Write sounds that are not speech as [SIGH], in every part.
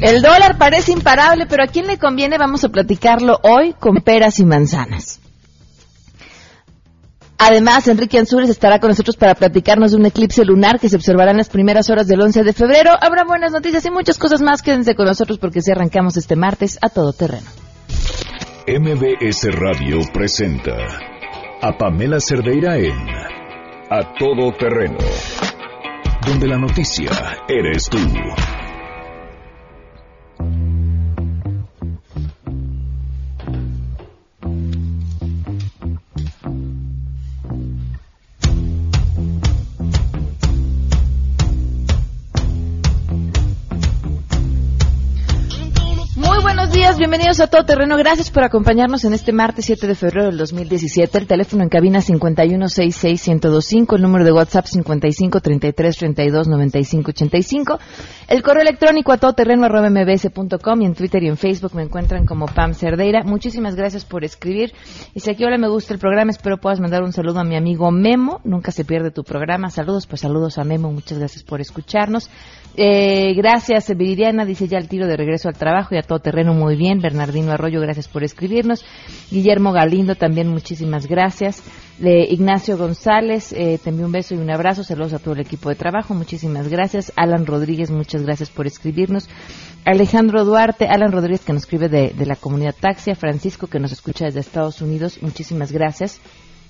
El dólar parece imparable, pero ¿a quién le conviene? Vamos a platicarlo hoy con peras y manzanas. Además, Enrique Ansúrez estará con nosotros para platicarnos de un eclipse lunar que se observará en las primeras horas del 11 de febrero. Habrá buenas noticias y muchas cosas más. Quédense con nosotros porque si arrancamos este martes a todo terreno. MBS Radio presenta a Pamela Cerdeira en A Todo Terreno, donde la noticia eres tú. Bienvenidos a Todo Terreno. Gracias por acompañarnos en este martes 7 de febrero del 2017. El teléfono en cabina 5166125, el número de WhatsApp 5533329585, el correo electrónico a todoterreno.mbs.com y en Twitter y en Facebook me encuentran como Pam Cerdeira. Muchísimas gracias por escribir. Y si aquí ahora me gusta el programa, espero puedas mandar un saludo a mi amigo Memo. Nunca se pierde tu programa. Saludos, pues saludos a Memo. Muchas gracias por escucharnos. Eh, gracias, Viridiana, dice ya el tiro de regreso al trabajo y a todo terreno muy bien. Bernardino Arroyo, gracias por escribirnos. Guillermo Galindo, también muchísimas gracias. Eh, Ignacio González, eh, te envío un beso y un abrazo. Saludos a todo el equipo de trabajo, muchísimas gracias. Alan Rodríguez, muchas gracias por escribirnos. Alejandro Duarte, Alan Rodríguez que nos escribe de, de la comunidad Taxia, Francisco que nos escucha desde Estados Unidos, muchísimas gracias.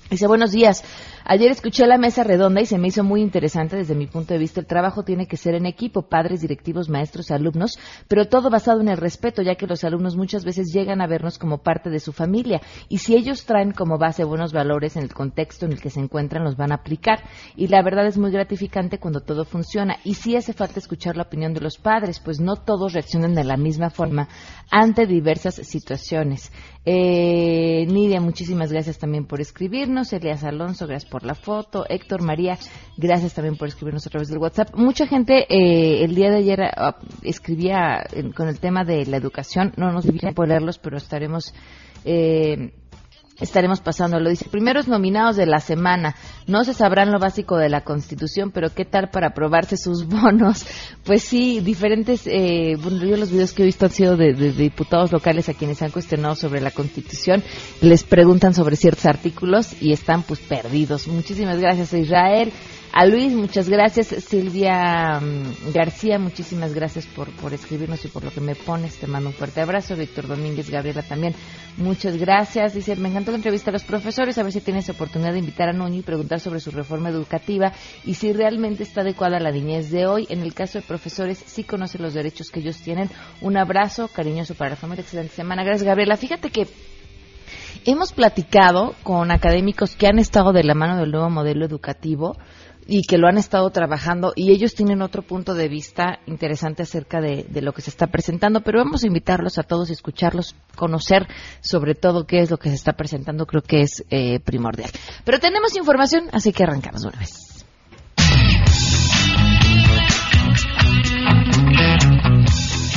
Dice, buenos días. Ayer escuché la mesa redonda y se me hizo muy interesante desde mi punto de vista. El trabajo tiene que ser en equipo, padres, directivos, maestros, alumnos, pero todo basado en el respeto, ya que los alumnos muchas veces llegan a vernos como parte de su familia. Y si ellos traen como base buenos valores en el contexto en el que se encuentran, los van a aplicar. Y la verdad es muy gratificante cuando todo funciona. Y sí hace falta escuchar la opinión de los padres, pues no todos reaccionan de la misma forma ante diversas situaciones. Eh, Nidia, muchísimas gracias también por escribirnos. Elias Alonso, gracias por la foto. Héctor María, gracias también por escribirnos a través del WhatsApp. Mucha gente eh, el día de ayer ah, escribía con el tema de la educación. No nos dio por leerlos, pero estaremos. Estaremos pasando. Lo dice, primeros nominados de la semana. No se sabrán lo básico de la Constitución, pero ¿qué tal para aprobarse sus [LAUGHS] bonos? Pues sí, diferentes, eh, bueno, yo los videos que he visto han sido de, diputados locales a quienes han cuestionado sobre la Constitución. Les preguntan sobre ciertos artículos y están pues perdidos. Muchísimas gracias Israel. A Luis, muchas gracias. Silvia mm, García, muchísimas gracias por, por escribirnos y por lo que me pones. Te mando un fuerte abrazo. Víctor Domínguez, Gabriela también, muchas gracias. Dice, me encantó la entrevista a los profesores, a ver si tienes oportunidad de invitar a Nuño y preguntar sobre su reforma educativa y si realmente está adecuada a la niñez de hoy. En el caso de profesores, sí conoce los derechos que ellos tienen. Un abrazo cariñoso para la familia. Excelente semana. Gracias, Gabriela. Fíjate que hemos platicado con académicos que han estado de la mano del nuevo modelo educativo y que lo han estado trabajando y ellos tienen otro punto de vista interesante acerca de, lo que se está presentando, pero vamos a invitarlos a todos escucharlos, conocer sobre todo qué es lo que se está presentando, creo que es eh, primordial. Pero tenemos información, así que arrancamos una vez.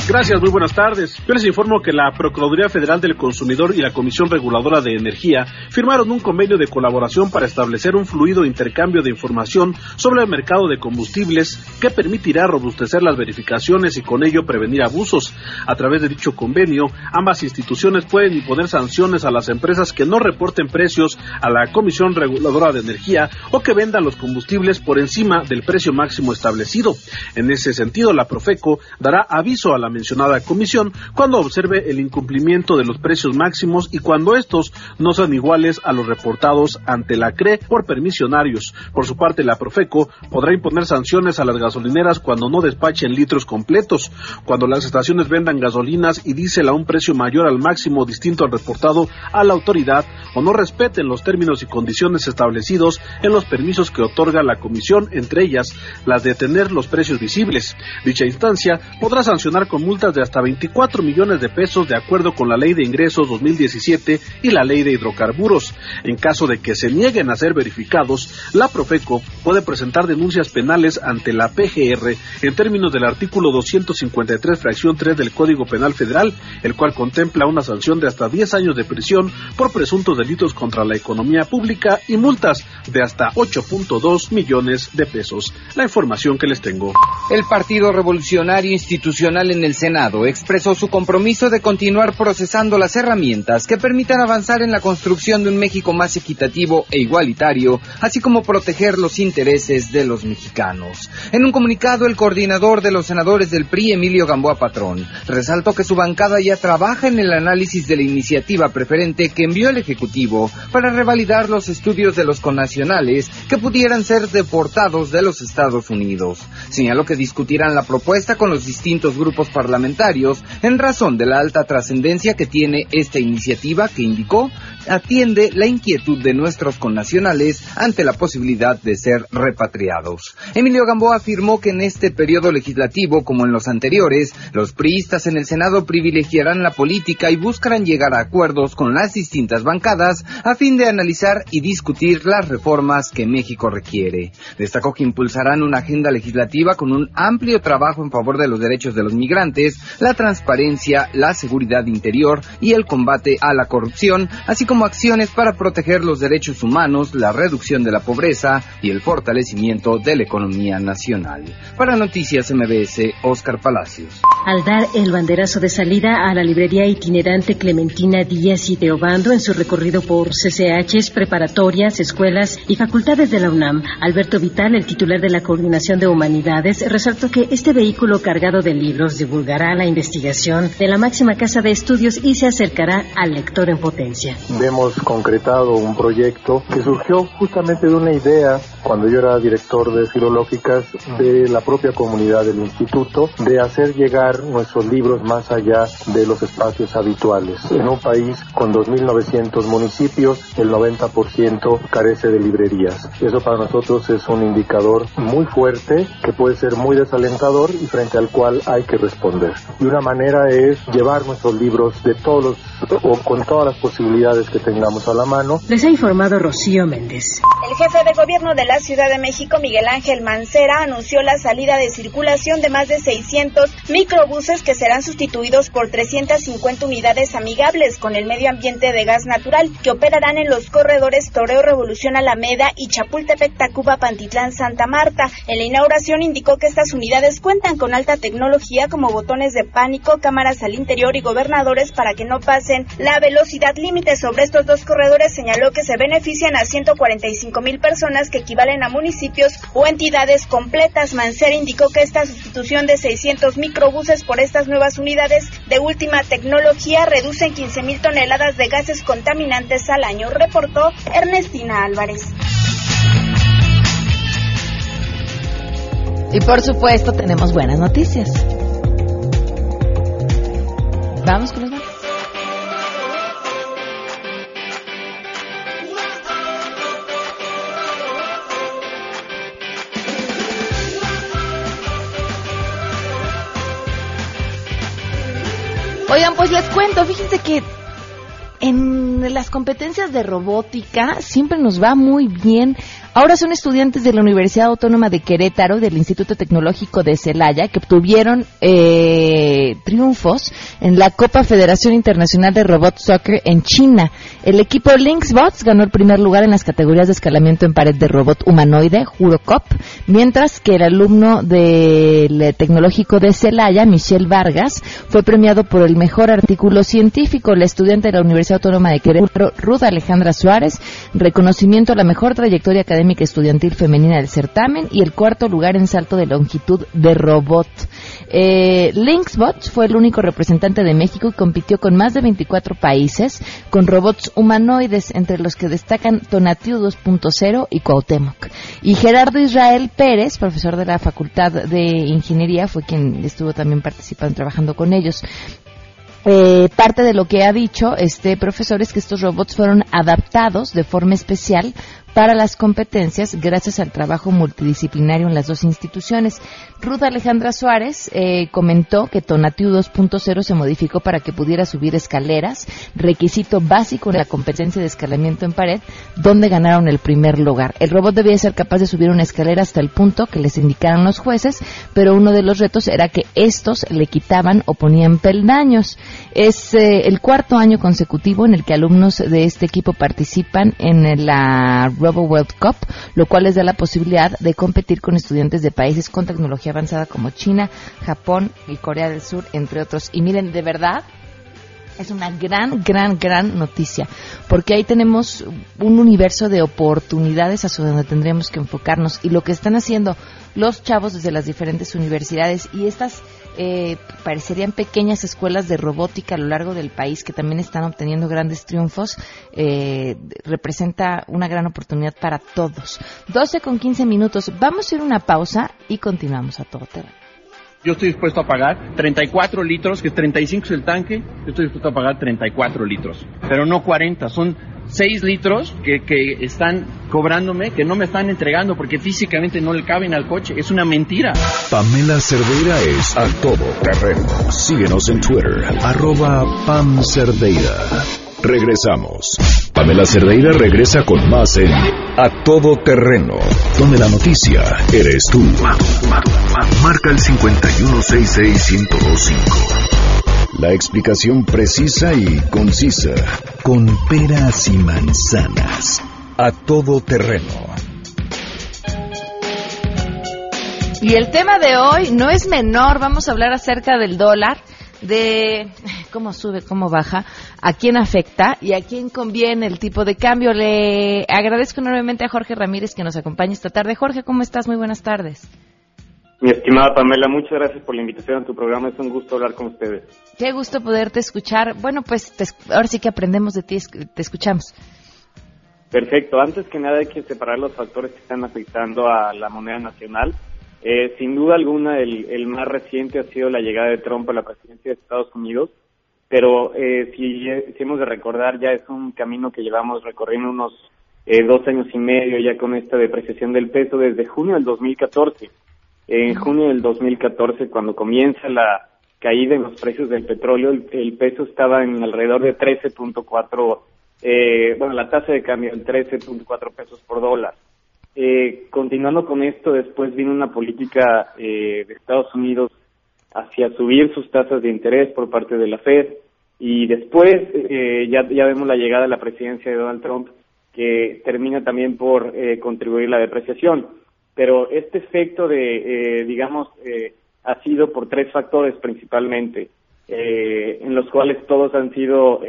Gracias, muy buenas tardes. Yo les informo que la Procuraduría Federal del Consumidor y la Comisión Reguladora de Energía firmaron un convenio de colaboración para establecer un fluido intercambio de información sobre el mercado de combustibles que permitirá robustecer las verificaciones y con ello prevenir abusos. A través de dicho convenio, ambas instituciones pueden imponer sanciones a las empresas que no reporten precios a la Comisión Reguladora de Energía o que vendan los combustibles por encima del precio máximo establecido. En ese sentido, la Profeco dará aviso a la mencionada comisión cuando observe el incumplimiento de los precios máximos y cuando estos no sean iguales a los reportados ante la CRE por permisionarios. Por su parte, la Profeco podrá imponer sanciones a las gasolineras cuando no despachen litros completos, cuando las estaciones vendan gasolinas y diésel a un precio mayor al máximo distinto al reportado a la autoridad o no respeten los términos y condiciones establecidos en los permisos que otorga la comisión, entre ellas las de tener los precios visibles. Dicha instancia podrá sancionar con multas de hasta 24 millones de pesos de acuerdo con la Ley de Ingresos 2017 y la Ley de Hidrocarburos. En caso de que se nieguen a ser verificados, la Profeco puede presentar denuncias penales ante la PGR en términos del artículo 253 fracción 3 del Código Penal Federal, el cual contempla una sanción de hasta 10 años de prisión por presuntos delitos contra la economía pública y multas de hasta 8.2 millones de pesos. La información que les tengo. El Partido Revolucionario Institucional en el Senado expresó su compromiso de continuar procesando las herramientas que permitan avanzar en la construcción de un México más equitativo e igualitario, así como proteger los intereses de los mexicanos. En un comunicado, el coordinador de los senadores del PRI, Emilio Gamboa Patrón, resaltó que su bancada ya trabaja en el análisis de la iniciativa preferente que envió el Ejecutivo para revalidar los estudios de los connacionales que pudieran ser deportados de los Estados Unidos. Señaló que discutirán la propuesta con los distintos grupos parlamentarios en razón de la alta trascendencia que tiene esta iniciativa que indicó atiende la inquietud de nuestros connacionales ante la posibilidad de ser repatriados. Emilio Gamboa afirmó que en este periodo legislativo, como en los anteriores, los priistas en el Senado privilegiarán la política y buscarán llegar a acuerdos con las distintas bancadas a fin de analizar y discutir las reformas que México requiere. Destacó que impulsarán una agenda legislativa con un amplio trabajo en favor de los derechos de los migrantes, la transparencia, la seguridad interior y el combate a la corrupción, así como acciones para proteger los derechos humanos, la reducción de la pobreza y el fortalecimiento de la economía nacional. Para Noticias MBS, Oscar Palacios. Al dar el banderazo de salida a la librería itinerante Clementina Díaz y Teobando en su recorrido por CCHs, preparatorias, escuelas y facultades de la UNAM, Alberto Vital, el titular de la Coordinación de Humanidades, resaltó que este vehículo cargado de libros divulgará la investigación de la máxima casa de estudios y se acercará al lector en potencia. Hemos concretado un proyecto que surgió justamente de una idea cuando yo era director de filológicas de la propia comunidad del instituto de hacer llegar nuestros libros más allá de los espacios habituales. En un país con 2.900 municipios, el 90% carece de librerías. Eso para nosotros es un indicador muy fuerte que puede ser muy desalentador y frente al cual hay que responder. Y una manera es llevar nuestros libros de todos los o con todas las posibilidades que tengamos a la mano. Les ha informado Rocío Méndez. El jefe de gobierno de la Ciudad de México, Miguel Ángel Mancera, anunció la salida de circulación de más de 600 microbuses que serán sustituidos por 350 unidades amigables con el medio ambiente de gas natural que operarán en los corredores Toreo Revolución Alameda y Chapultepec Tacuba Pantitlán Santa Marta. En la inauguración indicó que estas unidades cuentan con alta tecnología como botones de pánico, cámaras al interior y gobernadores para que no pasen la velocidad límite sobre estos dos corredores. Señaló que se benefician a 145 mil personas que equivalen a municipios o entidades completas. Mancera indicó que esta sustitución de 600 microbuses por estas nuevas unidades de última tecnología reducen 15 mil toneladas de gases contaminantes al año, reportó Ernestina Álvarez. Y por supuesto tenemos buenas noticias. Vamos con los Pues les cuento, fíjense que en las competencias de robótica siempre nos va muy bien. Ahora son estudiantes de la Universidad Autónoma de Querétaro, del Instituto Tecnológico de Celaya, que obtuvieron eh, triunfos en la Copa Federación Internacional de Robot Soccer en China. El equipo Lynxbots ganó el primer lugar en las categorías de escalamiento en pared de robot humanoide, Jurocop, mientras que el alumno del Tecnológico de Celaya, Michelle Vargas, fue premiado por el mejor artículo científico. La estudiante de la Universidad Autónoma de Querétaro, Ruth Alejandra Suárez, reconocimiento a la mejor trayectoria académica estudiantil femenina del certamen y el cuarto lugar en salto de longitud de robot. Eh, Lynxbot fue el único representante de México y compitió con más de 24 países con robots humanoides, entre los que destacan Tonatiuh 2.0 y Cuauhtémoc. Y Gerardo Israel Pérez, profesor de la Facultad de Ingeniería, fue quien estuvo también participando, trabajando con ellos. Eh, parte de lo que ha dicho este profesor es que estos robots fueron adaptados de forma especial para las competencias gracias al trabajo multidisciplinario en las dos instituciones. Ruth Alejandra Suárez eh, comentó que Tonatiu 2.0 se modificó para que pudiera subir escaleras, requisito básico de la competencia de escalamiento en pared, donde ganaron el primer lugar. El robot debía ser capaz de subir una escalera hasta el punto que les indicaron los jueces, pero uno de los retos era que estos le quitaban o ponían peldaños. Es eh, el cuarto año consecutivo en el que alumnos de este equipo participan en la Robo World Cup, lo cual les da la posibilidad de competir con estudiantes de países con tecnología avanzada como China, Japón y Corea del Sur, entre otros. Y miren, de verdad, es una gran, gran, gran noticia, porque ahí tenemos un universo de oportunidades hacia donde tendríamos que enfocarnos y lo que están haciendo los chavos desde las diferentes universidades y estas eh, parecerían pequeñas escuelas de robótica a lo largo del país que también están obteniendo grandes triunfos, eh, representa una gran oportunidad para todos. 12 con 15 minutos. Vamos a ir a una pausa y continuamos a todo terreno. Yo estoy dispuesto a pagar 34 litros, que 35 es el tanque, yo estoy dispuesto a pagar 34 litros, pero no 40, son 6 litros que, que están cobrándome, que no me están entregando porque físicamente no le caben al coche, es una mentira. Pamela Cerdeira es a todo terreno. Síguenos en Twitter, arroba Pam Cerdeira. Regresamos. Pamela Cerdeira regresa con más en A Todo Terreno, donde la noticia eres tú. Marca el 5166125. La explicación precisa y concisa, con peras y manzanas. A Todo Terreno. Y el tema de hoy no es menor, vamos a hablar acerca del dólar de cómo sube, cómo baja, a quién afecta y a quién conviene el tipo de cambio. Le agradezco enormemente a Jorge Ramírez que nos acompaña esta tarde. Jorge, ¿cómo estás? Muy buenas tardes. Mi estimada Pamela, muchas gracias por la invitación a tu programa. Es un gusto hablar con ustedes. Qué gusto poderte escuchar. Bueno, pues ahora sí que aprendemos de ti, te escuchamos. Perfecto. Antes que nada hay que separar los factores que están afectando a la moneda nacional. Eh, sin duda alguna, el, más reciente ha sido la llegada de Trump a la presidencia de Estados Unidos, pero eh, si, hemos de recordar, ya es un camino que llevamos recorriendo unos eh, dos años y medio ya con esta depreciación del peso desde junio del 2014. En junio del 2014, cuando comienza la caída en los precios del petróleo, el, peso estaba en alrededor de 13.4, eh, bueno, la tasa de cambio en 13.4 pesos por dólar. Eh, continuando con esto, después vino una política eh, de Estados Unidos hacia subir sus tasas de interés por parte de la Fed y después eh, ya, ya vemos la llegada de la presidencia de Donald Trump que termina también por eh, contribuir la depreciación. Pero este efecto de, digamos, ha sido por tres factores principalmente, en los cuales todos han sido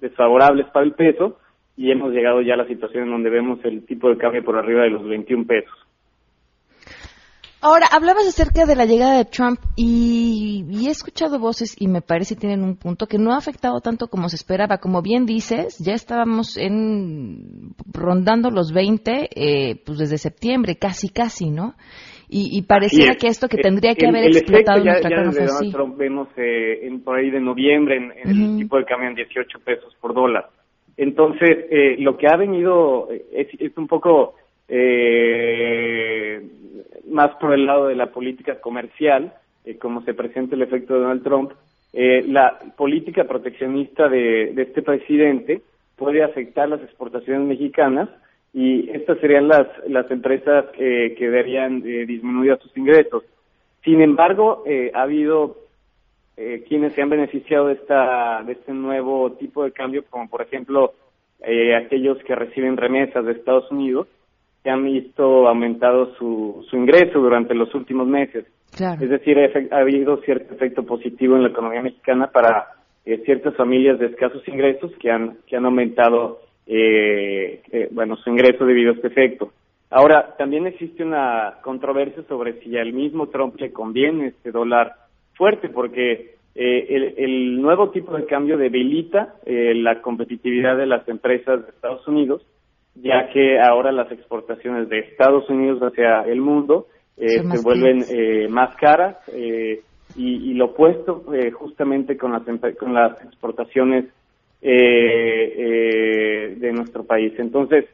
desfavorables para el peso y hemos llegado ya a la situación en donde vemos el tipo de cambio por arriba de los 21 pesos. Ahora, hablabas acerca de la llegada de Trump y, he escuchado voces y me parece que tienen un punto que no ha afectado tanto como se esperaba. Como bien dices, ya estábamos en rondando los 20 eh, pues desde septiembre, casi casi, ¿no? Y, y pareciera que esto que tendría que haber explotado ya, nuestra ya desde Trump vemos eh, en, por ahí de noviembre en, el tipo de cambio en 18 pesos por dólar. Entonces, eh, lo que ha venido es, es un poco eh, más por el lado de la política comercial, eh, como se presenta el efecto de Donald Trump. Eh, la política proteccionista de, este presidente puede afectar las exportaciones mexicanas y estas serían las, las empresas que, eh, disminuidos sus ingresos. Sin embargo, eh, ha habido eh, quienes se han beneficiado de esta de este nuevo tipo de cambio, como por ejemplo eh, aquellos que reciben remesas de Estados Unidos, que han visto aumentado su, su ingreso durante los últimos meses. Es decir, ha, habido cierto efecto positivo en la economía mexicana para eh, ciertas familias de escasos ingresos que han que han aumentado eh, eh, bueno su ingreso debido a este efecto. Ahora también existe una controversia sobre si al mismo Trump le conviene este dólar fuerte porque eh, el, el, nuevo tipo de cambio debilita eh, la competitividad de las empresas de Estados Unidos, ya que ahora las exportaciones de Estados Unidos hacia el mundo eh, se vuelven eh, más caras eh, y, y, lo opuesto eh, justamente con las, con las exportaciones de nuestro país. Entonces,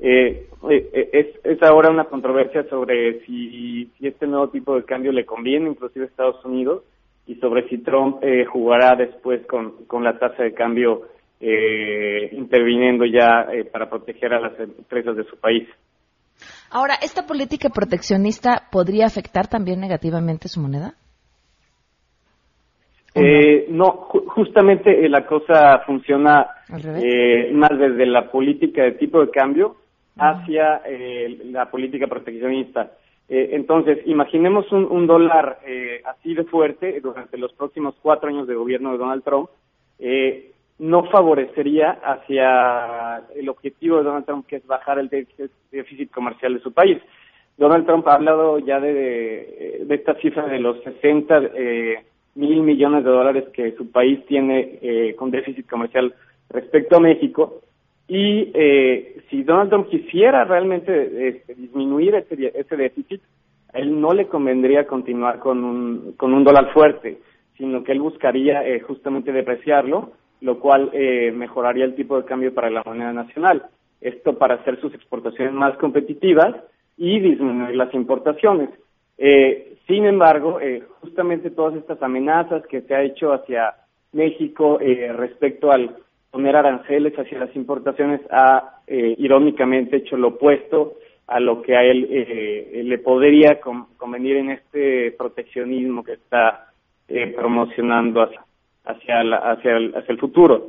es, es ahora una controversia sobre si, si este nuevo tipo de cambio le conviene inclusive a Estados Unidos y sobre si Trump eh, jugará después con, con la tasa de cambio eh, interviniendo ya eh, para proteger a las empresas de su país. Ahora, ¿esta política proteccionista podría afectar también negativamente su moneda? Eh, no, justamente la cosa funciona más desde la política de tipo de cambio hacia la política proteccionista. entonces, imaginemos un, un dólar así de fuerte durante los próximos cuatro años de gobierno de Donald Trump. Eh, no favorecería hacia el objetivo de Donald Trump, que es bajar el déficit comercial de su país. Donald Trump ha hablado ya de, esta cifra de los 60 eh, mil millones de dólares que su país tiene eh, con déficit comercial respecto a México. Y eh, si Donald Trump quisiera realmente este, disminuir ese, ese déficit, a él no le convendría continuar con un, con un dólar fuerte, sino que él buscaría justamente depreciarlo lo cual eh, mejoraría el tipo de cambio para la moneda nacional. Esto para hacer sus exportaciones más competitivas y disminuir las importaciones. Eh, sin embargo, eh, justamente todas estas amenazas que se ha hecho hacia México respecto al poner aranceles hacia las importaciones ha irónicamente hecho lo opuesto a lo que a él le podría convenir en este proteccionismo que está promocionando hacia hacia, hacia, el, hacia el futuro.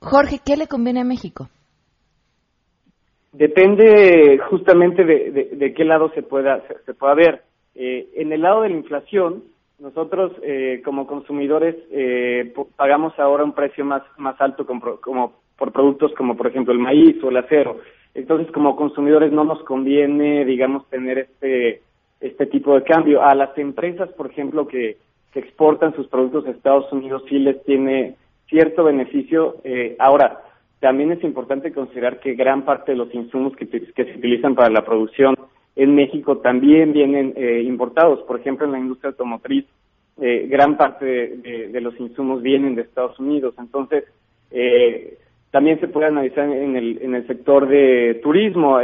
Jorge, ¿qué le conviene a México? Depende justamente de, de, qué lado se pueda, se, pueda ver. Eh, en el lado de la inflación, nosotros eh, como consumidores eh, pagamos ahora un precio más, más alto como, como por productos como por ejemplo el maíz o el acero. Entonces como consumidores no nos conviene, digamos, tener este, este tipo de cambio. A las empresas, por ejemplo, que, que exportan sus productos a Estados Unidos sí les tiene cierto beneficio. Eh, ahora, también es importante considerar que gran parte de los insumos que, se utilizan para la producción en México también vienen eh, importados. Por ejemplo, en la industria automotriz, eh, gran parte de, los insumos vienen de Estados Unidos. Entonces, también se puede analizar en el, en el sector de turismo.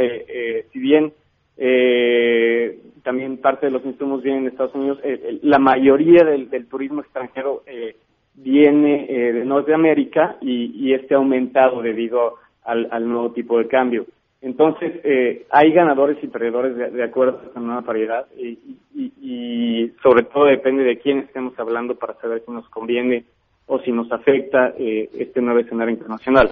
si bien eh, también parte de los insumos vienen de Estados Unidos. Eh, la mayoría del, turismo extranjero eh, viene eh, de Norteamérica y, y este ha aumentado debido al, nuevo tipo de cambio. Entonces, hay ganadores y perdedores de, acuerdo a esta nueva paridad y, y, sobre todo depende de quién estemos hablando para saber si nos conviene o si nos afecta este nuevo escenario internacional.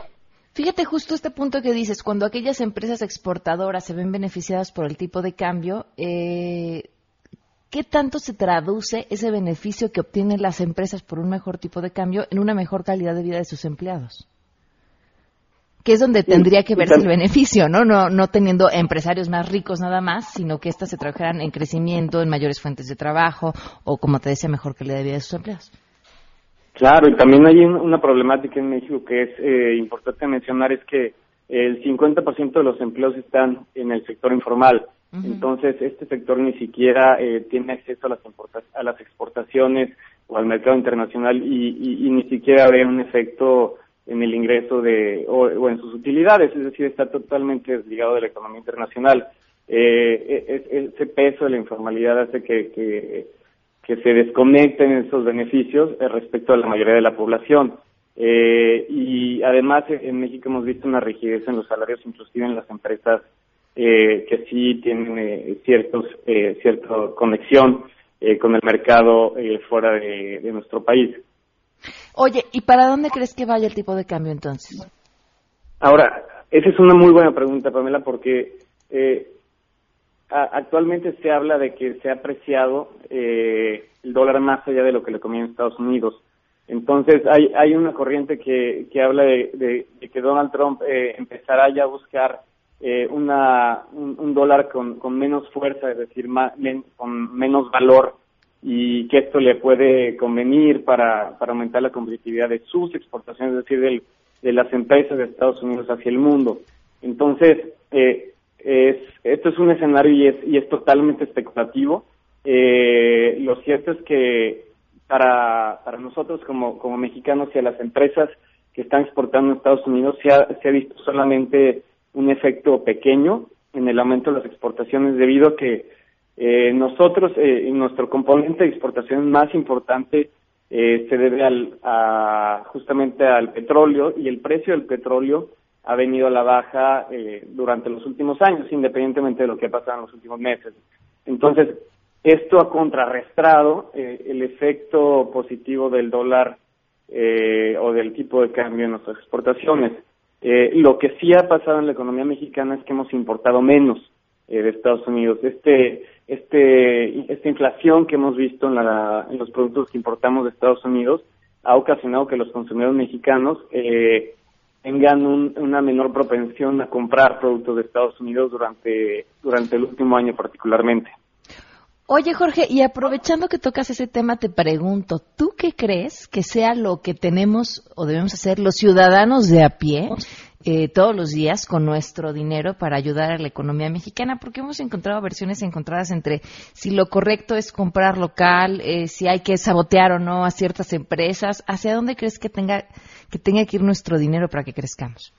Fíjate justo este punto que dices, cuando aquellas empresas exportadoras se ven beneficiadas por el tipo de cambio, eh, ¿qué tanto se traduce ese beneficio que obtienen las empresas por un mejor tipo de cambio en una mejor calidad de vida de sus empleados? Que es donde tendría que verse el beneficio, ¿no? ¿no? No teniendo empresarios más ricos nada más, sino que éstas se trabajaran en crecimiento, en mayores fuentes de trabajo o, como te decía, mejor calidad de vida de sus empleados. Claro, y también hay una problemática en México que es eh, importante mencionar, es que el 50% de los empleos están en el sector informal. Entonces, este sector ni siquiera eh, tiene acceso a las, a las exportaciones o al mercado internacional y, ni siquiera ve un efecto en el ingreso de o, en sus utilidades, es decir, está totalmente desligado de la economía internacional. Eh, e, e, ese peso de la informalidad hace que que se desconecten esos beneficios eh, respecto a la mayoría de la población. Eh, y además en México hemos visto una rigidez en los salarios, inclusive en las empresas que sí tienen ciertos, cierta conexión con el mercado fuera de, de, nuestro país. Oye, ¿y para dónde crees que vaya el tipo de cambio entonces? Ahora, esa es una muy buena pregunta, Pamela, porque actualmente se habla de que se ha apreciado eh, el dólar más allá de lo que le conviene a Estados Unidos. Entonces hay, hay una corriente que, que habla de, que Donald Trump eh, empezará ya a buscar eh, una, un, dólar con, con, menos fuerza, es decir, con menos valor y que esto le puede convenir para, para aumentar la competitividad de sus exportaciones, es decir, de las empresas de Estados Unidos hacia el mundo. Entonces, eh, es, esto es un escenario y es, y es totalmente especulativo. Eh, lo cierto es que para, para nosotros como, como mexicanos y a las empresas que están exportando a Estados Unidos se ha, se ha visto solamente un efecto pequeño en el aumento de las exportaciones debido a que eh, nosotros, eh, nuestro componente de exportación más importante eh, se debe al, a, justamente al petróleo y el precio del petróleo ha venido a la baja eh, durante los últimos años, independientemente de lo que ha pasado en los últimos meses. Entonces, esto ha contrarrestado eh, el efecto positivo del dólar o del tipo de cambio en nuestras exportaciones. Eh, lo que sí ha pasado en la economía mexicana es que hemos importado menos eh, de Estados Unidos. Este, este, esta inflación que hemos visto en, la, los productos que importamos de Estados Unidos ha ocasionado que los consumidores mexicanos eh, tengan una menor propensión a comprar productos de Estados Unidos durante, durante el último año particularmente. Oye, Jorge, y aprovechando que tocas ese tema, te pregunto, ¿tú qué crees que sea lo que tenemos o debemos hacer los ciudadanos de a pie eh, todos los días con nuestro dinero para ayudar a la economía mexicana? Porque hemos encontrado versiones encontradas entre si lo correcto es comprar local, eh, si hay que sabotear o no a ciertas empresas. ¿Hacia dónde crees que tenga que, tenga que ir nuestro dinero para que crezcamos?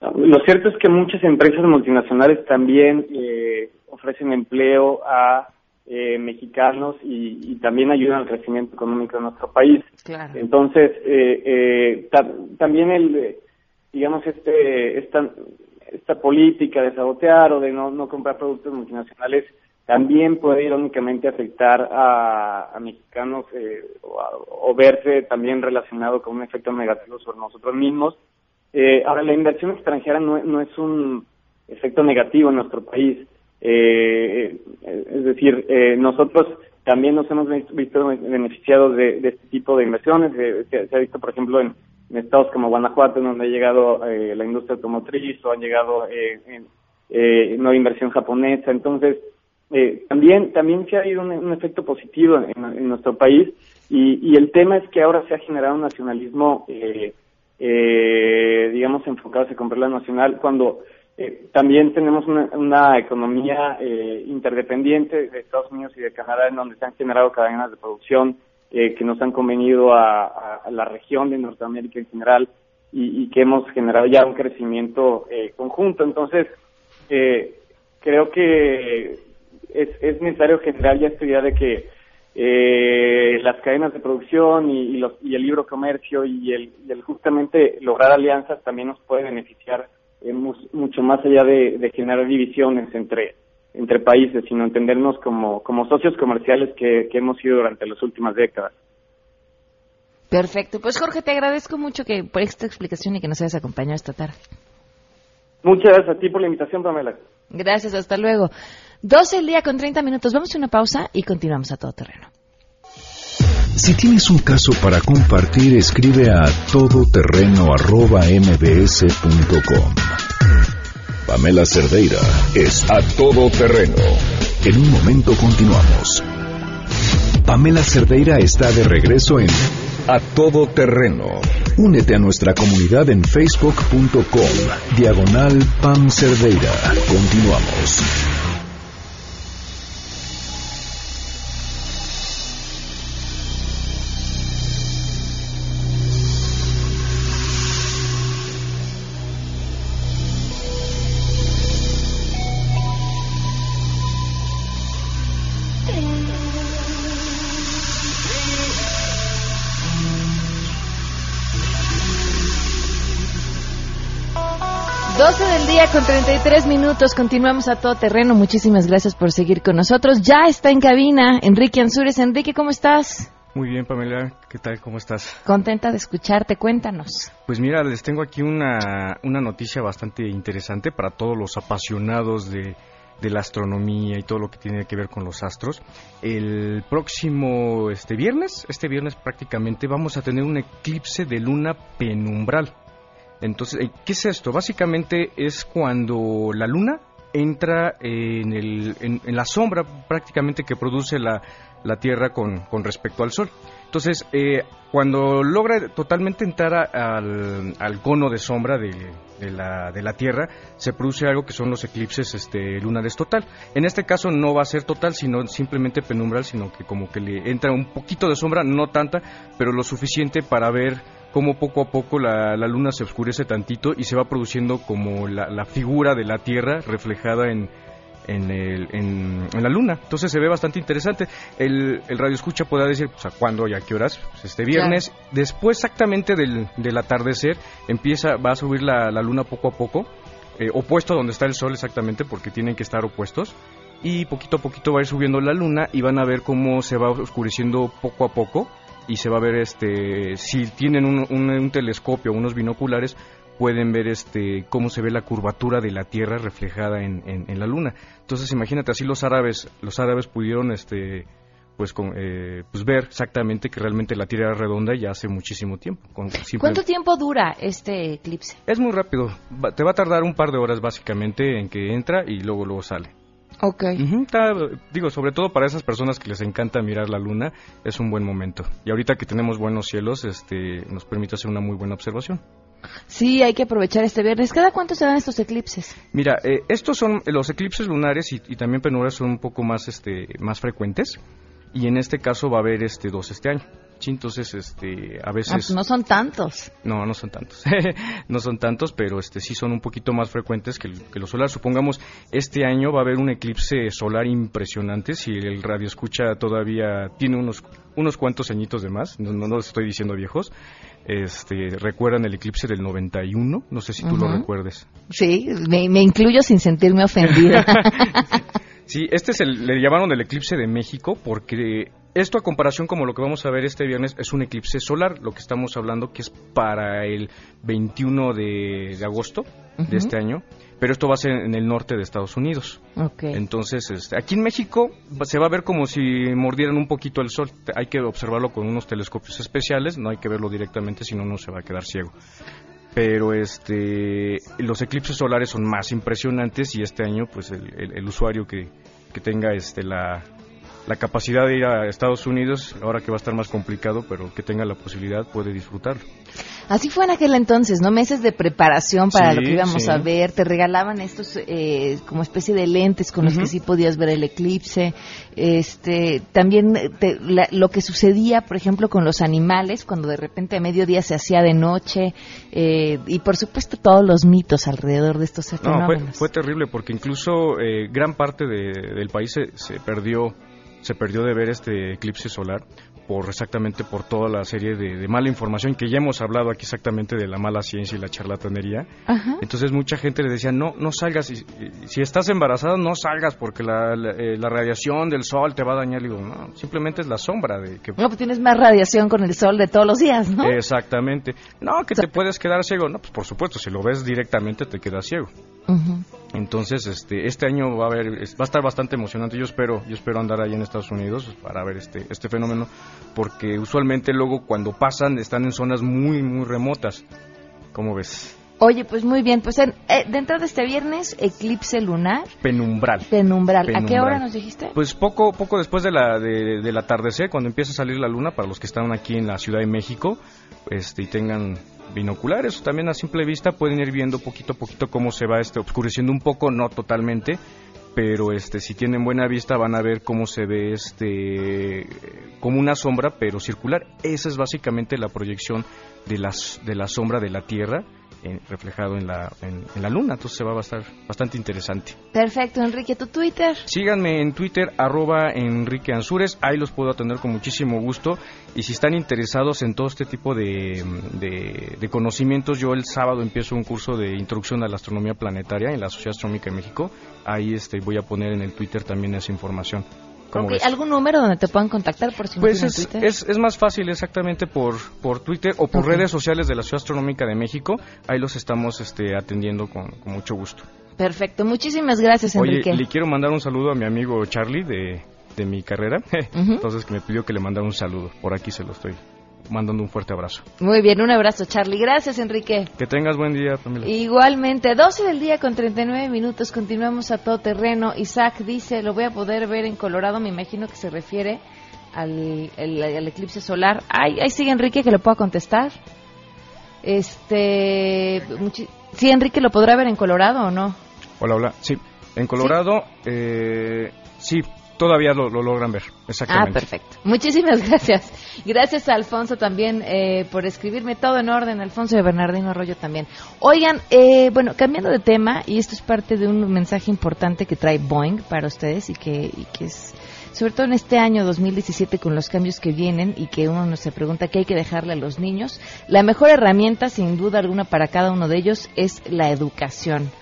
Lo cierto es que muchas empresas multinacionales también eh, ofrecen empleo a eh, mexicanos y, también ayudan al crecimiento económico de nuestro país. Entonces, eh, eh también el, digamos, este, esta, esta política de sabotear o de no, no comprar productos multinacionales también puede irónicamente afectar a, a mexicanos eh, o, verse también relacionado con un efecto negativo sobre nosotros mismos. Eh, ahora, la inversión extranjera no, no es un efecto negativo en nuestro país. Eh, es decir, eh, nosotros también nos hemos visto beneficiados de, este tipo de inversiones. se, ha visto, por ejemplo, en, estados como Guanajuato, donde ha llegado eh, la industria automotriz o han llegado eh, nueva inversión japonesa. Entonces, también también se ha habido un, efecto positivo en, nuestro país y, y, el tema es que ahora se ha generado un nacionalismo, digamos, enfocado hacia comprar la nacional, cuando eh, también tenemos una, economía eh, interdependiente de Estados Unidos y de Canadá, en donde se han generado cadenas de producción eh, que nos han convenido a, la región de Norteamérica en general y, que hemos generado ya un crecimiento conjunto. Entonces, creo que es, necesario generar ya esta idea de que las cadenas de producción y, el libro comercio y y el justamente lograr alianzas también nos puede beneficiar mucho más allá de, generar divisiones entre, entre países, sino entendernos como, como socios comerciales que, hemos sido durante las últimas décadas. Perfecto. Pues Jorge, te agradezco mucho que por esta explicación y que nos hayas acompañado esta tarde. Muchas gracias a ti por la invitación, Pamela. Gracias, hasta luego. 12 el día con 30 minutos. Vamos a una pausa y continuamos a todo terreno. Si tienes un caso para compartir, escribe a todoterreno.mbs.com. Pamela Cerdeira es a todoterreno. En un momento continuamos. Pamela Cerdeira está de regreso en A Todo Terreno. Únete a nuestra comunidad en facebook.com. Diagonal Pam Cerdeira. Continuamos. Día con 33 minutos. Continuamos a todo terreno. Muchísimas gracias por seguir con nosotros. Ya está en cabina Enrique Ansures. Enrique, ¿cómo estás? Muy bien, Pamela. ¿Qué tal? ¿Cómo estás? Contenta de escucharte. Cuéntanos. Pues mira, les tengo aquí una, una noticia bastante interesante para todos los apasionados de, de la astronomía y todo lo que tiene que ver con los astros. El próximo este viernes, este viernes prácticamente vamos a tener un eclipse de luna penumbral. Entonces, eh, ¿qué es esto? Básicamente es cuando la luna entra en, el, en, la sombra prácticamente que produce la, la Tierra con, con, respecto al Sol. Entonces, eh, cuando logra totalmente entrar al, al, cono de sombra de, de, la, de, la, Tierra, se produce algo que son los eclipses este, lunares total. En este caso no va a ser total, sino simplemente penumbral, sino que como que le entra un poquito de sombra, no tanta, pero lo suficiente para ver cómo poco a poco la, luna se oscurece tantito y se va produciendo como la, figura de la Tierra reflejada en, en, la luna. Entonces se ve bastante interesante. El, el radio escucha podrá decir pues, a cuándo y a qué horas, pues, este viernes. Después exactamente del, del, atardecer empieza, va a subir la, luna poco a poco, eh, opuesto a donde está el sol exactamente, porque tienen que estar opuestos. Y poquito a poquito va a ir subiendo la luna y van a ver cómo se va oscureciendo poco a poco y se va a ver este si tienen un, un, telescopio unos binoculares pueden ver este cómo se ve la curvatura de la Tierra reflejada en, en, la Luna. Entonces imagínate así los árabes los árabes pudieron este pues, con, eh, pues ver exactamente que realmente la Tierra era redonda ya hace muchísimo tiempo. ¿Cuánto tiempo dura este eclipse? Es muy rápido, te va a tardar un par de horas básicamente en que entra y luego luego sale. Ok. digo, sobre todo para esas personas que les encanta mirar la luna, es un buen momento. Y ahorita que tenemos buenos cielos, este, nos permite hacer una muy buena observación. Sí, hay que aprovechar este viernes. ¿Cada cuánto se dan estos eclipses? Mira, eh, estos son los eclipses lunares y, y, también penurias son un poco más, este, más frecuentes y en este caso va a haber este dos este año. Entonces, este, a veces... Ah, no son tantos. No, no son tantos. [LAUGHS] no son tantos, pero este sí son un poquito más frecuentes que, que los solares. Supongamos, este año va a haber un eclipse solar impresionante. Si el radio escucha todavía tiene unos, unos cuantos añitos de más, no, no, estoy diciendo viejos, este, recuerdan el eclipse del 91, no sé si tú lo recuerdes. Sí, me, me incluyo sin sentirme ofendida. [LAUGHS] Sí, este es el, le llamaron el eclipse de México porque esto a comparación como lo que vamos a ver este viernes es un eclipse solar, lo que estamos hablando que es para el 21 de, agosto de este año, pero esto va a ser en el norte de Estados Unidos. Okay. Entonces, este, aquí en México se va a ver como si mordieran un poquito el sol. Hay que observarlo con unos telescopios especiales, no hay que verlo directamente, si no uno se va a quedar ciego pero este los eclipses solares son más impresionantes y este año pues el, usuario que, que tenga este la, la capacidad de ir a Estados Unidos, ahora que va a estar más complicado, pero que tenga la posibilidad, puede disfrutarlo. Así fue en aquel entonces, ¿no? Meses de preparación para lo que íbamos a ver. Te regalaban estos eh, como especie de lentes con los que sí podías ver el eclipse. Este, también lo que sucedía, por ejemplo, con los animales, cuando de repente a mediodía se hacía de noche. Eh, y por supuesto todos los mitos alrededor de estos fenómenos. No, fue, terrible porque incluso eh, gran parte del país se, se perdió se perdió de ver este eclipse solar por exactamente por toda la serie de, mala información que ya hemos hablado aquí exactamente de la mala ciencia y la charlatanería. Entonces mucha gente le decía, no, no salgas, si, si estás embarazada no salgas porque la, eh, la, radiación del sol te va a dañar. digo, no, simplemente es la sombra de que... No, pues tienes más radiación con el sol de todos los días, ¿no? Exactamente. No, que te puedes quedar ciego. No, pues por supuesto, si lo ves directamente te quedas ciego. Entonces, este, este año va a va a estar bastante emocionante. Yo espero, yo espero andar ahí en Estados Unidos para ver este, este fenómeno porque usualmente luego cuando pasan están en zonas muy, muy remotas. ¿Cómo ves? Oye, pues muy bien. Pues en, eh, dentro de este viernes, eclipse lunar. Penumbral. Penumbral. ¿A qué hora nos dijiste? Pues poco, poco después de la, de, del atardecer, cuando empieza a salir la luna, para los que están aquí en la Ciudad de México, este, y tengan binoculares o también a simple vista pueden ir viendo poquito a poquito cómo se va este oscureciendo un poco, no totalmente, pero este si tienen buena vista van a ver cómo se ve este como una sombra pero circular esa es básicamente la proyección de las de la sombra de la tierra eh, reflejado en la, en, la luna, entonces se va a estar bastante interesante. Perfecto, Enrique, ¿tu Twitter? Síganme en Twitter, arroba Enrique Ansures, ahí los puedo atender con muchísimo gusto y si están interesados en todo este tipo de, de, conocimientos, yo el sábado empiezo un curso de introducción a la astronomía planetaria en la Sociedad Astronómica de México, ahí este, voy a poner en el Twitter también esa información. ¿Algún número donde te puedan contactar por si pues es, Es, es, más fácil exactamente por, por Twitter o por redes sociales de la Ciudad Astronómica de México. Ahí los estamos este, atendiendo con, mucho gusto. Perfecto, muchísimas gracias Enrique. Oye, le quiero mandar un saludo a mi amigo Charlie de, de mi carrera. [LAUGHS] Entonces que me pidió que le mandara un saludo. Por aquí se lo estoy mandando un fuerte abrazo. Muy bien, un abrazo, Charlie. Gracias, Enrique. Que tengas buen día, Pamela. Igualmente, 12 del día con 39 minutos. Continuamos a todo terreno. Isaac dice, lo voy a poder ver en Colorado. Me imagino que se refiere al, eclipse solar. Ay, ahí sigue Enrique, que lo pueda contestar. Este, sí, Enrique, ¿lo podrá ver en Colorado o no? Hola, hola. Sí, en Colorado, ¿Sí? Eh, sí todavía lo, logran ver. Exactamente. Ah, perfecto. Muchísimas [LAUGHS] gracias. Gracias a Alfonso también eh, por escribirme todo en orden. Alfonso de Bernardino Arroyo también. Oigan, eh, bueno, cambiando de tema, y esto es parte de un mensaje importante que trae Boeing para ustedes y que, y que es sobre todo en este año 2017 con los cambios que vienen y que uno se pregunta qué hay que dejarle a los niños, la mejor herramienta sin duda alguna para cada uno de ellos es la educación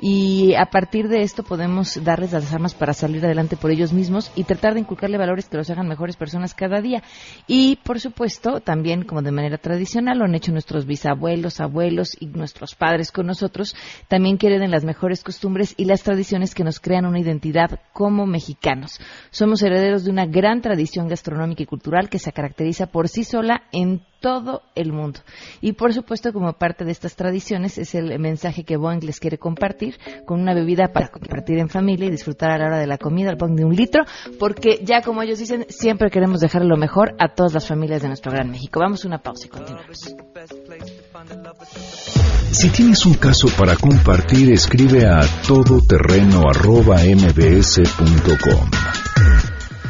y a partir de esto podemos darles las armas para salir adelante por ellos mismos y tratar de inculcarle valores que los hagan mejores personas cada día. Y por supuesto, también como de manera tradicional lo han hecho nuestros bisabuelos, abuelos y nuestros padres con nosotros, también quieren las mejores costumbres y las tradiciones que nos crean una identidad como mexicanos. Somos herederos de una gran tradición gastronómica y cultural que se caracteriza por sí sola en todo el mundo. Y por supuesto, como parte de estas tradiciones, es el mensaje que Boeing les quiere compartir con una bebida para compartir en familia y disfrutar a la hora de la comida, el Boeing de un litro, porque ya como ellos dicen, siempre queremos dejar lo mejor a todas las familias de nuestro gran México. Vamos a una pausa y continuamos. Si tienes un caso para compartir, escribe a todoterreno.mbs.com.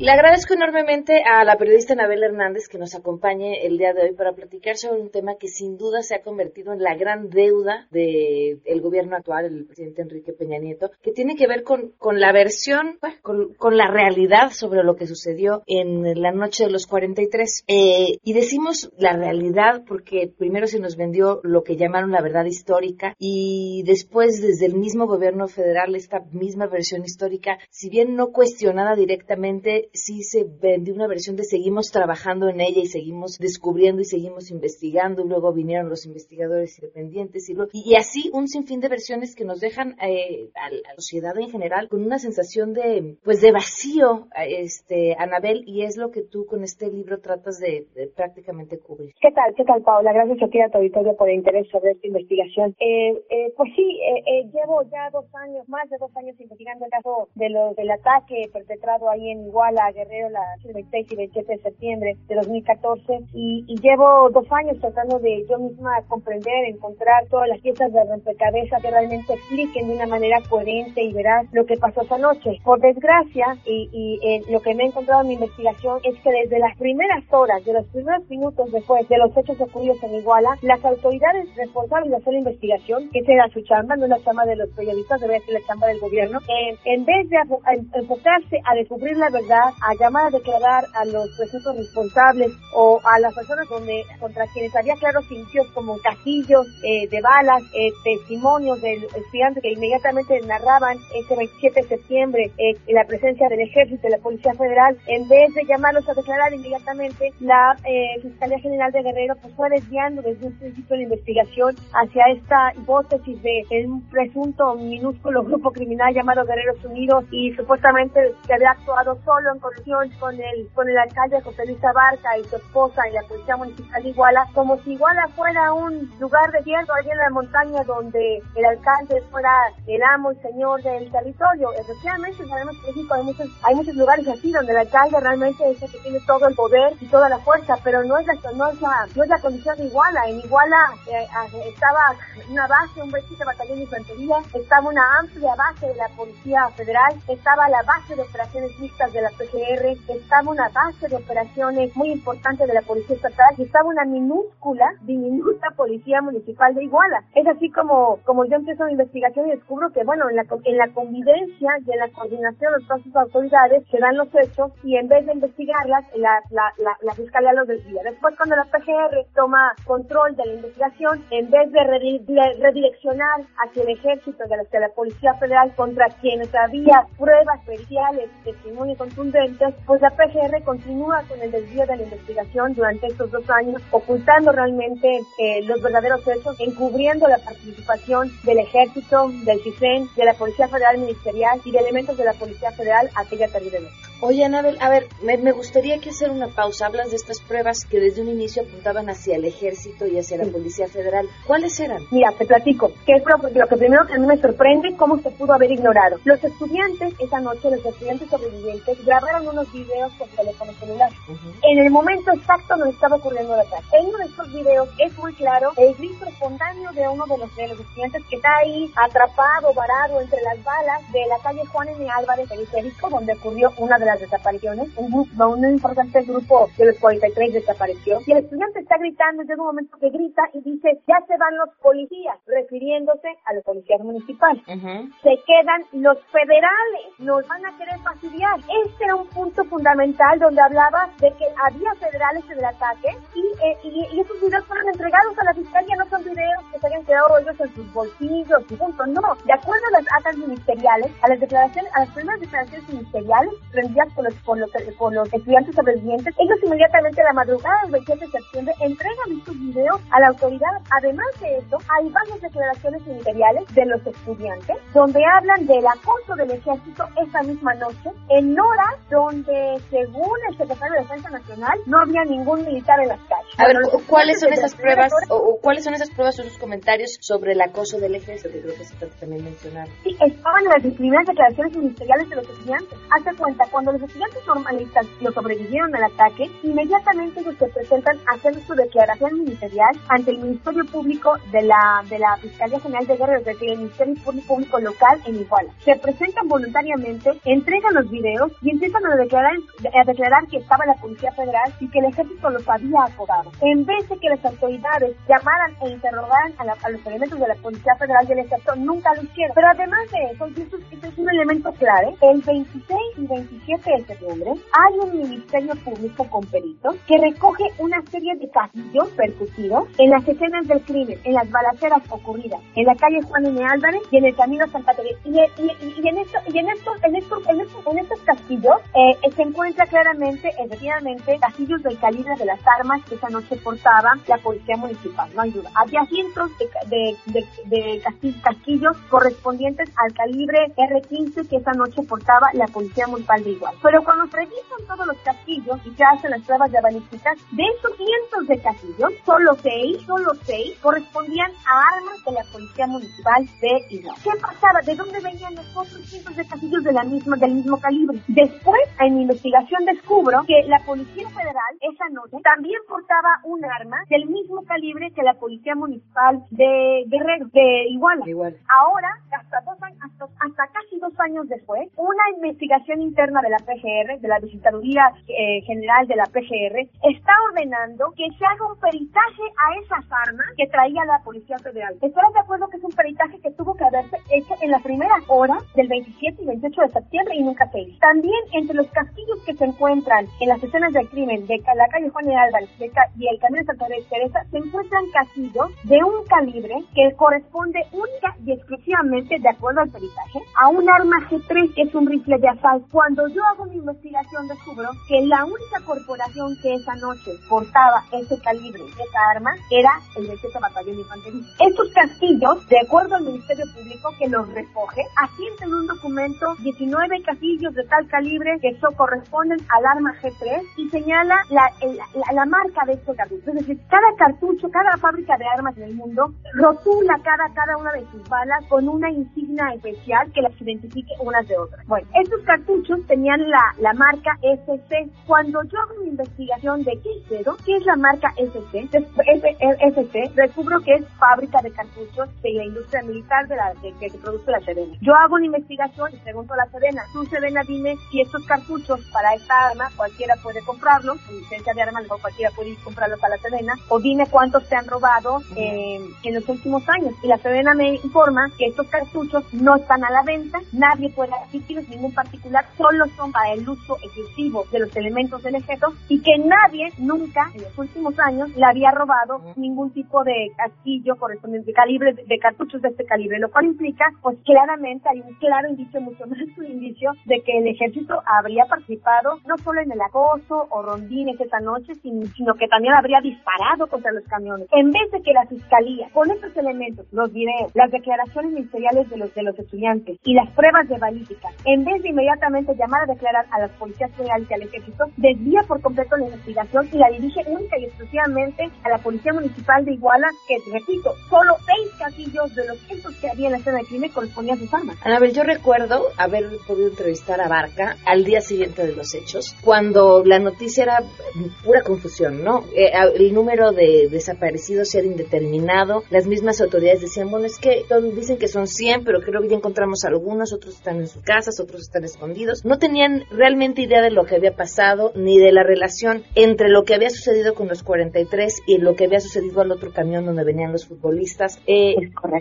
Le agradezco enormemente a la periodista Anabel Hernández que nos acompañe el día de hoy para platicar sobre un tema que sin duda se ha convertido en la gran deuda del gobierno actual, el presidente Enrique Peña Nieto, que tiene que ver con, la versión, con, con, la realidad sobre lo que sucedió en la noche de los 43. Eh, y decimos la realidad porque primero se nos vendió lo que llamaron la verdad histórica y después desde el mismo gobierno federal esta misma versión histórica, si bien no cuestionada directamente, sí se vendió una versión de seguimos trabajando en ella y seguimos descubriendo y seguimos investigando. Luego vinieron los investigadores independientes y, y, así un sinfín de versiones que nos dejan eh, a, la sociedad en general con una sensación de, pues, de vacío, este, Anabel, y es lo que tú con este libro tratas de, prácticamente cubrir. ¿Qué tal? ¿Qué tal, Paula? Gracias a ti a tu auditorio por el interés sobre esta investigación. Eh, eh, pues sí, llevo ya dos años, más de dos años investigando el caso de los, del ataque perpetrado ahí en Iguala la Guerrero la 26 y 27 de septiembre de 2014 y, llevo dos años tratando de yo misma comprender, encontrar todas las piezas de rompecabezas que realmente expliquen de una manera coherente y veraz lo que pasó esa noche. Por desgracia, y, eh, lo que me he encontrado en mi investigación es que desde las primeras horas, de los primeros minutos después de los hechos ocurridos en Iguala, las autoridades responsables de hacer la investigación, que era su chamba, no la chamba de los periodistas, debe ser la chamba del gobierno, eh, en vez de enfocarse a descubrir la verdad, a llamar a declarar a los presuntos responsables o a las personas donde contra quienes había claros indicios como castillos eh, de balas, eh, testimonios del estudiante que inmediatamente narraban ese 27 de septiembre eh, la presencia del ejército y la Policía Federal, en vez de llamarlos a declarar inmediatamente, la Fiscalía General de Guerrero pues fue desviando desde un principio la investigación hacia esta hipótesis de un presunto minúsculo grupo criminal llamado Guerreros Unidos y supuestamente se había actuado solo conexión con el, con el alcalde José Luis Abarca y su esposa y la Policía Municipal de Iguala, como si Iguala fuera un lugar de hierro allí en la montaña donde el alcalde fuera el amo y señor del territorio. Efectivamente, sabemos que hay muchos, hay muchos lugares así donde el alcalde realmente es el que tiene todo el poder y toda la fuerza, pero no es la, no es la, no es la condición de Iguala. En Iguala eh, estaba una base, un 27 batallón de infantería, estaba una amplia base de la Policía Federal, estaba la base de operaciones mixtas de la estaba una base de operaciones muy importante de la Policía Estatal y estaba una minúscula, diminuta Policía Municipal de Iguala. Es así como, como yo empiezo mi investigación y descubro que, bueno, en la, en la convivencia y en la coordinación de todas sus autoridades se dan los hechos y en vez de investigarlas, la, la, la, Fiscalía los desvía. Después, cuando la PGR toma control de la investigación, en vez de redireccionar hacia el ejército, de la, la Policía Federal, contra quienes había pruebas periciales, testimonio contundentes, pues la PGR continúa con el desvío de la investigación durante estos dos años, ocultando realmente eh, los verdaderos hechos, encubriendo la participación del Ejército, del CISEN, de la Policía Federal Ministerial y de elementos de la Policía Federal aquella terrible noche. Oye, Anabel, a ver, me, gustaría que hacer una pausa. Hablas de estas pruebas que desde un inicio apuntaban hacia el Ejército y hacia la Policía Federal. ¿Cuáles eran? Mira, te platico. Que es lo que primero que a mí me sorprende, cómo se pudo haber ignorado. Los estudiantes, esa noche, los estudiantes sobrevivientes, grabaron unos videos con teléfono celular. En el momento exacto donde estaba ocurriendo el ataque. En uno de estos videos es muy claro el grito espontáneo de uno de los, de los estudiantes que está ahí atrapado, varado entre las balas de la calle Juan N. Álvarez, periférico, donde ocurrió una de las desapariciones, un, grupo, un importante grupo de los 43 desapareció, y el estudiante está gritando, llega un momento que grita y dice, ya se van los policías, refiriéndose a los policías municipales. Se quedan los federales, nos van a querer fastidiar. Este era un punto fundamental donde hablaba de que había federales en el ataque y, eh, y, esos videos fueron entregados a la fiscalía, no son videos que se hayan quedado ellos en sus bolsillos y punto, no. De acuerdo a las actas ministeriales, a las declaraciones, a las primeras declaraciones ministeriales rendidas por los, por los, por los estudiantes sobrevivientes, ellos inmediatamente a la madrugada del 27 de septiembre entregan estos videos a la autoridad. Además de eso, hay varias declaraciones ministeriales de los estudiantes donde hablan del acoso del ejército esa misma noche en horas donde, según el secretario de Defensa Nacional, no había ningún militar en las calles. A ver, ¿cuáles son esas pruebas o, cuáles son esas pruebas o sus comentarios sobre el acoso del ejército que creo que se también mencionar? Sí, estaban en las primeras declaraciones ministeriales de los estudiantes. Hace cuenta, cuando los estudiantes normalistas lo sobrevivieron al ataque, inmediatamente ellos se presentan a hacer su declaración ministerial ante el Ministerio Público de la, de la Fiscalía General de Guerra, desde el Ministerio Público Local en Iguala. Se presentan voluntariamente, entregan los videos y empiezan a declarar, a declarar que estaba la Policía Federal y que el ejército los había acodado. En vez de que las autoridades llamaran e interrogaran a, los elementos de la Policía Federal y el ejército, nunca lo hicieron. Pero además de eso, y esto, es un elemento clave, el 26 y 27 de septiembre hay un Ministerio Público con peritos que recoge una serie de casillos percutidos en las escenas del crimen, en las balaceras ocurridas, en la calle Juan N. Álvarez y en el camino Santa Teresa. Y, y, en y en estos, en estos, en en estos castillos eh, se encuentra claramente, efectivamente, castillos del calibre de las armas que esa noche portaba la policía municipal, no hay duda. Había cientos de, de, de, castillos, correspondientes al calibre R-15 que esa noche portaba la policía municipal de Igual. Pero cuando se revisan todos los castillos y se hacen las pruebas de balística, de esos cientos de castillos, solo seis, solo seis correspondían a armas de la policía municipal de Igual. ¿Qué pasaba? ¿De dónde venían los otros cientos de castillos de la misma, del mismo calibre? Después, en mi investigación descubro que la Policía Federal esa noche también portaba un arma del mismo calibre que la Policía Municipal de Guerrero, de Iguala. Ahora, hasta, dos años, hasta, casi dos años después, una investigación interna de la PGR, de la Visitaduría eh, General de la PGR, está ordenando que se haga un peritaje a esas armas que traía la Policía Federal. ¿Estás de acuerdo que es un peritaje que tuvo que haberse hecho en las primeras horas del 27 y 28 de septiembre y nunca se hizo? También entre los castillos que se encuentran en las escenas del crimen de la calle Juan de Álvarez y el camino de Santa Teresa se encuentran castillos de un calibre que corresponde única y exclusivamente, de acuerdo al peritaje, a un arma G3 que es un rifle de asalto. Cuando yo hago mi investigación descubro que la única corporación que esa noche portaba ese calibre, esa arma, era el 27 Batallón de Infantería. Estos castillos, de acuerdo al Ministerio Público que los recoge, asienten un documento 19 castillos de tal calibre que eso corresponden al arma G3 y señala la, la, marca de Es decir, cada cartucho, cada fábrica de armas en el mundo rotula cada, cada una de sus balas con una insignia especial que las identifique unas de otras. Bueno, estos cartuchos tenían la, la marca SC. Cuando yo hago mi investigación de qué eso, qué es la marca SC, SC, descubro que es fábrica de cartuchos de la industria militar de la que se produce la Sedena. Yo hago una investigación y pregunto a la Sedena, tú Sedena dime si estos cartuchos para esta arma cualquiera puede comprarlos, con licencia de arma mejor cualquiera puede ir comprarlos a la Sedena, o dime cuántos se han robado eh, en los últimos años. Y la Sedena me informa que estos cartuchos no están a la venta, nadie puede adquirirlos, ningún particular, solo son para el uso exclusivo de los elementos del ejército y que nadie nunca en los últimos años le había robado ningún tipo de castillo correspondiente calibre de cartuchos de este calibre, lo cual implica pues claramente hay un claro indicio, mucho más un indicio de que el ejército habría participado no solo en el acoso o rondines esa noche, sino que también habría disparado contra los camiones. En vez de que la fiscalía, con estos elementos, los videos, las declaraciones ministeriales de los de los estudiantes y las pruebas de balística, en vez de inmediatamente llamar a declarar a las policías federales y al ejército, desvía por completo la investigación y la dirige única y exclusivamente a la policía municipal de Iguala, que repito, solo seis casillos de los cientos que había en la escena de crimen correspondían a sus armas. Anabel, yo recuerdo haber podido entrevistar a Barca al día siguiente de los hechos, cuando la noticia era pura confusión, ¿no? Eh, el número de desaparecidos era indeterminado, las mismas autoridades decían, bueno, es que dicen que son 100, pero creo que ya encontramos algunos, otros están en sus casas, otros están escondidos. No tenía tenían realmente idea de lo que había pasado ni de la relación entre lo que había sucedido con los 43 y lo que había sucedido al otro camión donde venían los futbolistas. Eh,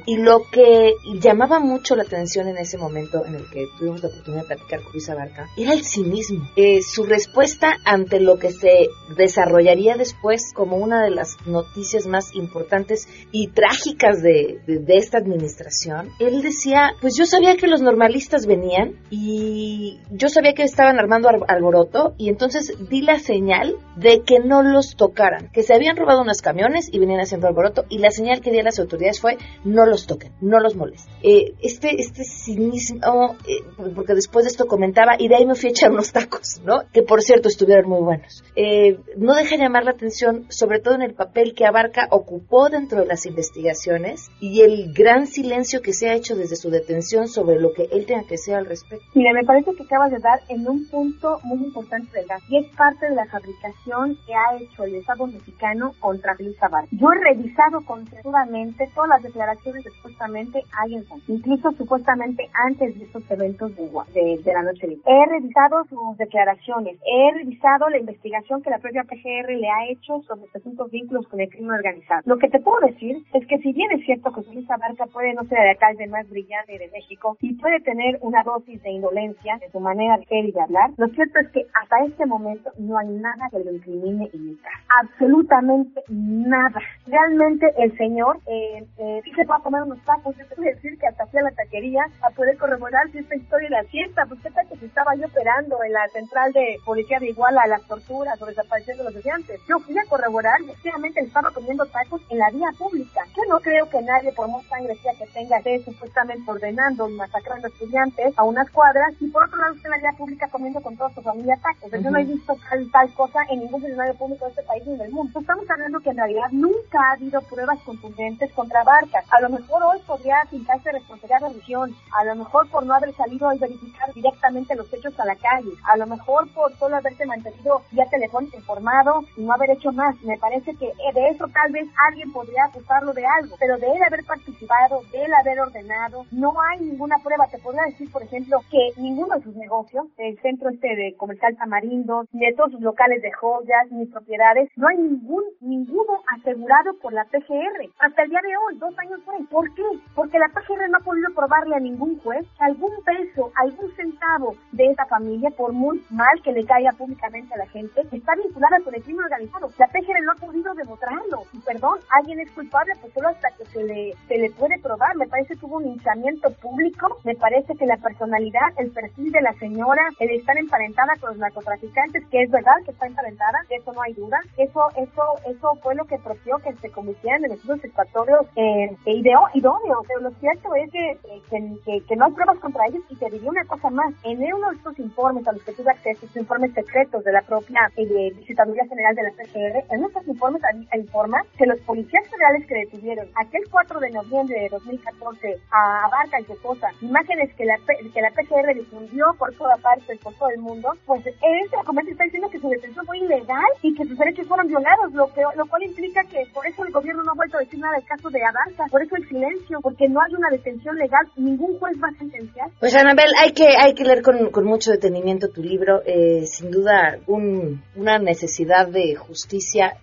y lo que llamaba mucho la atención en ese momento en el que tuvimos la oportunidad de platicar con Luis Abarca era el cinismo. Eh, su respuesta ante lo que se desarrollaría después como una de las noticias más importantes y trágicas de, de esta administración. Él decía, pues yo sabía que los normalistas venían y yo sabía que estaban armando alboroto y entonces di la señal de que no los tocaran, que se habían robado unos camiones y venían haciendo alboroto y la señal que di a las autoridades fue no los toquen, no los molesten. Eh, este, este cinismo, eh, porque después de esto comentaba y de ahí me fui a echar unos tacos, ¿no? Que por cierto estuvieron muy buenos. Eh, no deja llamar la atención, sobre todo en el papel que Abarca ocupó dentro de las investigaciones y el gran silencio que se ha hecho desde su detención sobre lo que él tenga que decir al respecto. Mira, me parece que acabas de dar en un punto muy importante del gas y es parte de la fabricación que ha hecho el Estado mexicano contra Luis Abarca. Yo he revisado conservadamente todas las declaraciones que supuestamente hay en incluso supuestamente antes de estos eventos de, de, la noche de He revisado sus declaraciones, he revisado la investigación que la propia PGR le ha hecho sobre presuntos vínculos con el crimen organizado. Lo que te puedo decir es que si bien es cierto que Luis Abarca puede no ser el alcalde más brillante de México y puede tener una dosis de indolencia en su manera de ser y de hablar, lo cierto es que hasta este momento no hay nada que lo incrimine y imitar. Absolutamente nada. Realmente el señor eh, eh, se va a comer unos tacos. Yo te voy a decir que hasta fui a la taquería a poder corroborar si esta historia era cierta. Pues qué tal que se estaba yo operando en la central de policía de Iguala a las torturas o desaparición de los estudiantes. Yo fui a corroborar y efectivamente estaba comiendo tacos en la vía pública. Yo no creo que nadie, por más sangre que tenga, esté supuestamente ordenando y masacrando estudiantes a unas cuadras y por otro lado usted en la vía pública comiendo con toda su familia tacos. Yo no he visto tal, tal cosa en ningún escenario público de este país ni del mundo. Estamos hablando que en realidad nunca ha habido pruebas contundentes contra Barca. A lo mejor hoy podría pintarse responsabilidad de religión, a lo mejor por no haber salido a verificar directamente los hechos a la calle, a lo mejor por solo haberse mantenido vía telefónica informado y no haber hecho más. Me parece que de eso tal vez alguien podría acusarlo de algo, pero de él haber participado, de él haber ordenado, no hay ninguna prueba. Te podría decir, por ejemplo, que ninguno de sus negocios, el centro este de comercial Tamarindo, ni de todos sus locales de joyas, ni propiedades, no hay ningún, ninguno asegurado por la PGR. Hasta el día de hoy, dos años después. ¿Por qué? Porque la PGR no ha podido probarle a ningún juez algún peso, algún centavo de esa familia, por muy mal que le caiga públicamente a la gente, está vinculada con el crimen organizado. La PGR no ha podido demostrarlo. Y perdón, alguien es culpable, pues solo hasta que se le, se le puede probar. Me parece que hubo un hinchamiento público, me parece que la personalidad, el perfil de la señora, el estar emparentada con los narcotraficantes, que es verdad que está emparentada, eso no hay duda, eso, eso, eso fue lo que propició que se cometieran en estudios expiatorios eh, idóneos. Pero lo cierto es que, que, que, no hay pruebas contra ellos y te diría una cosa más. En uno de estos informes a los que tuve acceso, estos informes secretos de la propia eh, Visitaduría General de la En estos informes informa que los policías federales que detuvieron aquel 4 de noviembre de 2014 a Barca y su esposa, imágenes que la, que la PGR difundió por toda parte, por todo el mundo, pues este documento está diciendo que su detención fue ilegal y que sus derechos fueron violados, lo, que, lo cual implica que por eso el gobierno no ha vuelto a decir nada del caso de Avanza, por eso el silencio, porque no hay una detención legal, ningún juez va a sentenciar. Pues Anabel, hay que, hay que leer con, con mucho detenimiento tu libro, eh, sin duda un, una necesidad de justicia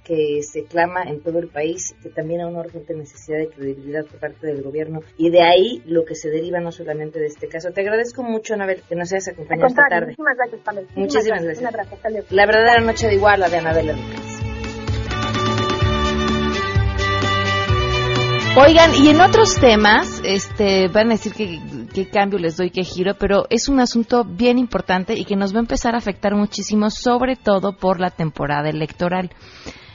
que se clama en todo el país, que también hay una urgente necesidad de credibilidad por parte del gobierno y de ahí lo que se deriva no solamente de este caso. Te agradezco mucho, Anabel, que nos hayas acompañado esta tarde. Muchísimas gracias, Pamela. Muchísimas, gracias. Un abrazo, La verdadera noche de igual, la de Anabel Oigan, y en otros temas, este, van a decir que, qué cambio les doy, qué giro, pero es un asunto bien importante y que nos va a empezar a afectar muchísimo, sobre todo por la temporada electoral.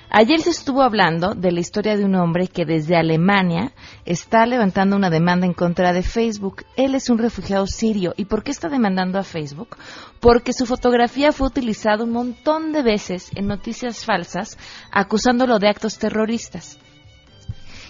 Ayer se estuvo hablando de la historia de un hombre que desde Alemania está levantando una demanda en contra de Facebook. Él es un refugiado sirio. ¿Y por qué está demandando a Facebook? Porque su fotografía fue utilizada un montón de veces en noticias falsas acusándolo de actos terroristas.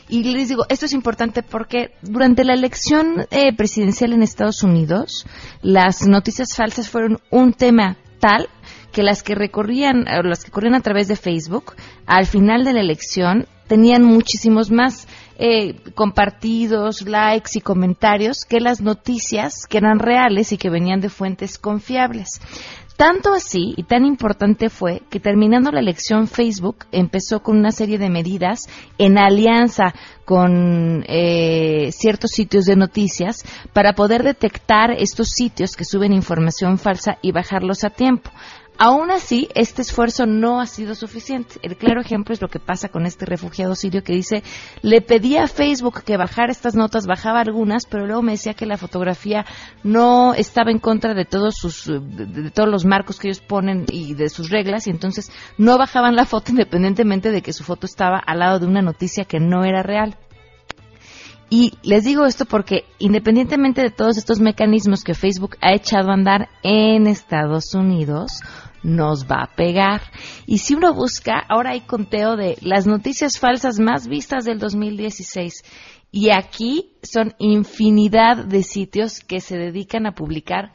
Y les digo, esto es importante porque durante la elección eh, presidencial en Estados Unidos, las noticias falsas fueron un tema tal que las que recorrían, las que corrían a través de Facebook, al final de la elección tenían muchísimos más eh, compartidos, likes y comentarios que las noticias que eran reales y que venían de fuentes confiables. Tanto así y tan importante fue que terminando la elección Facebook empezó con una serie de medidas en alianza con eh, ciertos sitios de noticias para poder detectar estos sitios que suben información falsa y bajarlos a tiempo. Aún así, este esfuerzo no ha sido suficiente. El claro ejemplo es lo que pasa con este refugiado sirio que dice, le pedí a Facebook que bajara estas notas, bajaba algunas, pero luego me decía que la fotografía no estaba en contra de todos sus, de, todos los marcos que ellos ponen y de sus reglas, y entonces no bajaban la foto [LAUGHS] independientemente de que su foto estaba al lado de una noticia que no era real. Y les digo esto porque independientemente de todos estos mecanismos que Facebook ha echado a andar en Estados Unidos, nos va a pegar. Y si uno busca, ahora hay conteo de las noticias falsas más vistas del 2016. Y aquí son infinidad de sitios que se dedican a publicar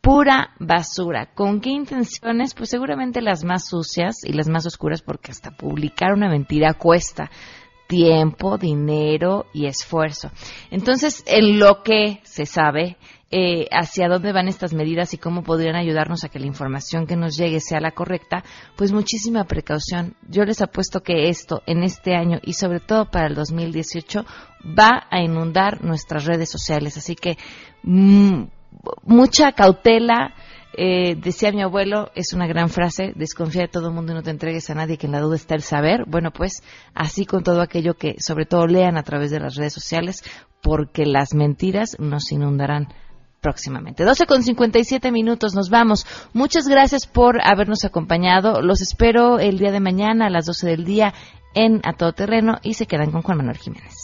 pura basura. ¿Con qué intenciones? Pues seguramente las más sucias y las más oscuras porque hasta publicar una mentira cuesta tiempo, dinero y esfuerzo. Entonces, en lo que se sabe eh, hacia dónde van estas medidas y cómo podrían ayudarnos a que la información que nos llegue sea la correcta, pues muchísima precaución. Yo les apuesto que esto en este año y sobre todo para el 2018 va a inundar nuestras redes sociales. Así que mm, mucha cautela. Eh, decía mi abuelo, es una gran frase, desconfía de todo el mundo y no te entregues a nadie, que en la duda está el saber. Bueno, pues así con todo aquello que sobre todo lean a través de las redes sociales, porque las mentiras nos inundarán próximamente. 12 con 57 minutos, nos vamos. Muchas gracias por habernos acompañado. Los espero el día de mañana a las 12 del día en A Todo Terreno y se quedan con Juan Manuel Jiménez.